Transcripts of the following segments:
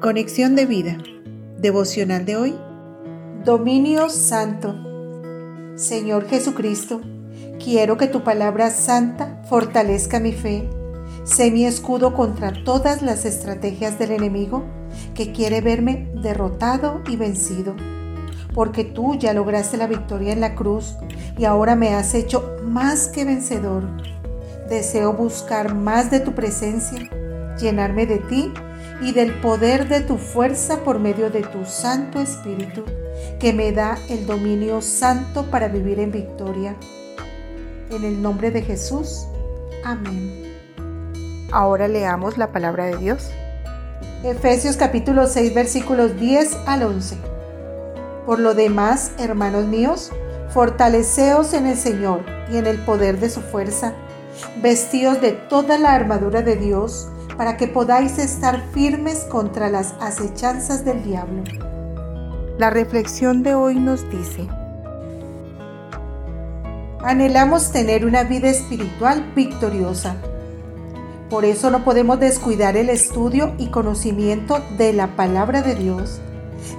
Conexión de vida. Devocional de hoy. Dominio Santo. Señor Jesucristo, quiero que tu palabra santa fortalezca mi fe. Sé mi escudo contra todas las estrategias del enemigo que quiere verme derrotado y vencido. Porque tú ya lograste la victoria en la cruz y ahora me has hecho más que vencedor. Deseo buscar más de tu presencia, llenarme de ti y del poder de tu fuerza por medio de tu Santo Espíritu, que me da el dominio santo para vivir en victoria. En el nombre de Jesús. Amén. Ahora leamos la palabra de Dios. Efesios capítulo 6 versículos 10 al 11. Por lo demás, hermanos míos, fortaleceos en el Señor y en el poder de su fuerza, vestidos de toda la armadura de Dios, para que podáis estar firmes contra las acechanzas del diablo. La reflexión de hoy nos dice, anhelamos tener una vida espiritual victoriosa. Por eso no podemos descuidar el estudio y conocimiento de la palabra de Dios,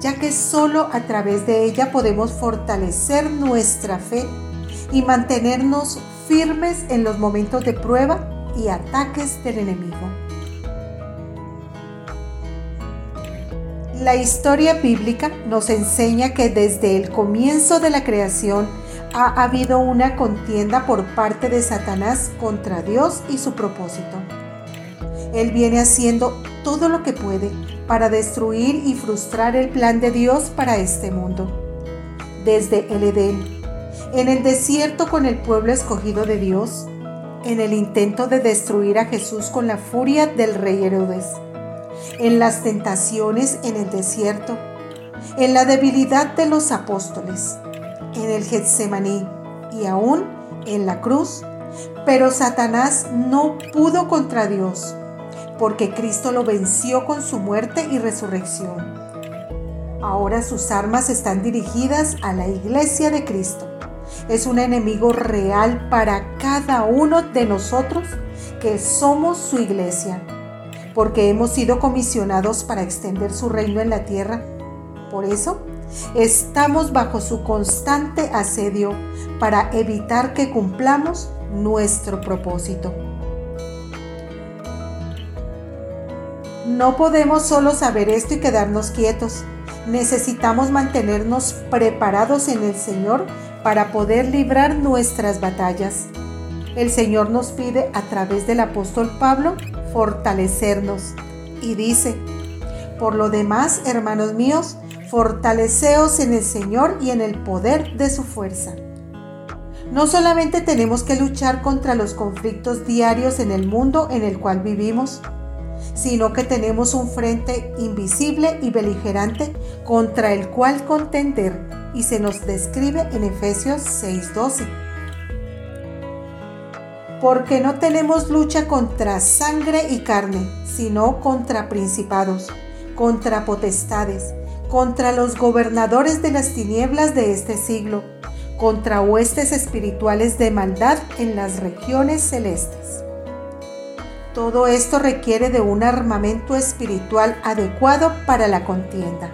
ya que solo a través de ella podemos fortalecer nuestra fe y mantenernos firmes en los momentos de prueba y ataques del enemigo. La historia bíblica nos enseña que desde el comienzo de la creación ha habido una contienda por parte de Satanás contra Dios y su propósito. Él viene haciendo todo lo que puede para destruir y frustrar el plan de Dios para este mundo. Desde el Edén, en el desierto con el pueblo escogido de Dios, en el intento de destruir a Jesús con la furia del rey Herodes en las tentaciones en el desierto, en la debilidad de los apóstoles, en el Getsemaní y aún en la cruz. Pero Satanás no pudo contra Dios, porque Cristo lo venció con su muerte y resurrección. Ahora sus armas están dirigidas a la iglesia de Cristo. Es un enemigo real para cada uno de nosotros que somos su iglesia porque hemos sido comisionados para extender su reino en la tierra. Por eso, estamos bajo su constante asedio para evitar que cumplamos nuestro propósito. No podemos solo saber esto y quedarnos quietos. Necesitamos mantenernos preparados en el Señor para poder librar nuestras batallas. El Señor nos pide a través del apóstol Pablo fortalecernos. Y dice, por lo demás, hermanos míos, fortaleceos en el Señor y en el poder de su fuerza. No solamente tenemos que luchar contra los conflictos diarios en el mundo en el cual vivimos, sino que tenemos un frente invisible y beligerante contra el cual contender y se nos describe en Efesios 6:12 porque no tenemos lucha contra sangre y carne, sino contra principados, contra potestades, contra los gobernadores de las tinieblas de este siglo, contra huestes espirituales de maldad en las regiones celestes. Todo esto requiere de un armamento espiritual adecuado para la contienda.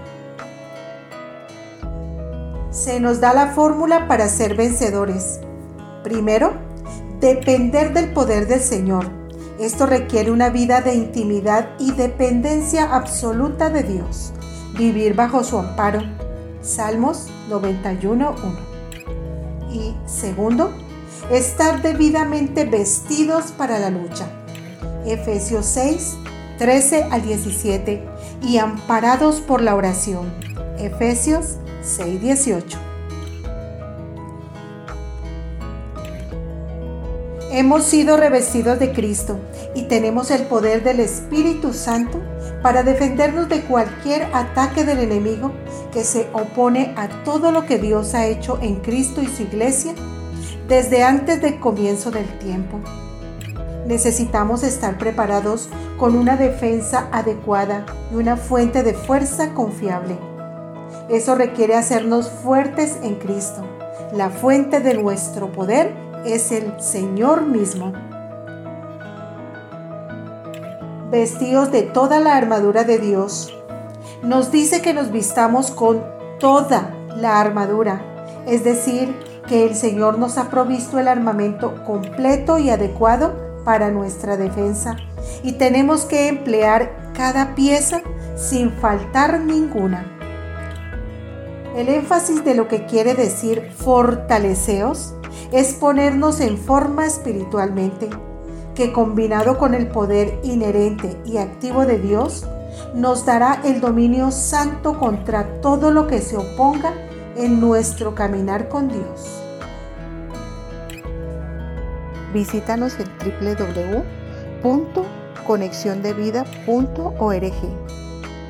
Se nos da la fórmula para ser vencedores. Primero, Depender del poder del Señor. Esto requiere una vida de intimidad y dependencia absoluta de Dios. Vivir bajo su amparo. Salmos 91.1. Y segundo, estar debidamente vestidos para la lucha. Efesios 6, 13 al 17. Y amparados por la oración. Efesios 6, 18. Hemos sido revestidos de Cristo y tenemos el poder del Espíritu Santo para defendernos de cualquier ataque del enemigo que se opone a todo lo que Dios ha hecho en Cristo y su iglesia desde antes del comienzo del tiempo. Necesitamos estar preparados con una defensa adecuada y una fuente de fuerza confiable. Eso requiere hacernos fuertes en Cristo, la fuente de nuestro poder es el Señor mismo. Vestidos de toda la armadura de Dios, nos dice que nos vistamos con toda la armadura, es decir, que el Señor nos ha provisto el armamento completo y adecuado para nuestra defensa y tenemos que emplear cada pieza sin faltar ninguna. El énfasis de lo que quiere decir fortaleceos es ponernos en forma espiritualmente, que combinado con el poder inherente y activo de Dios, nos dará el dominio santo contra todo lo que se oponga en nuestro caminar con Dios. Visítanos en www.conexiondevida.org.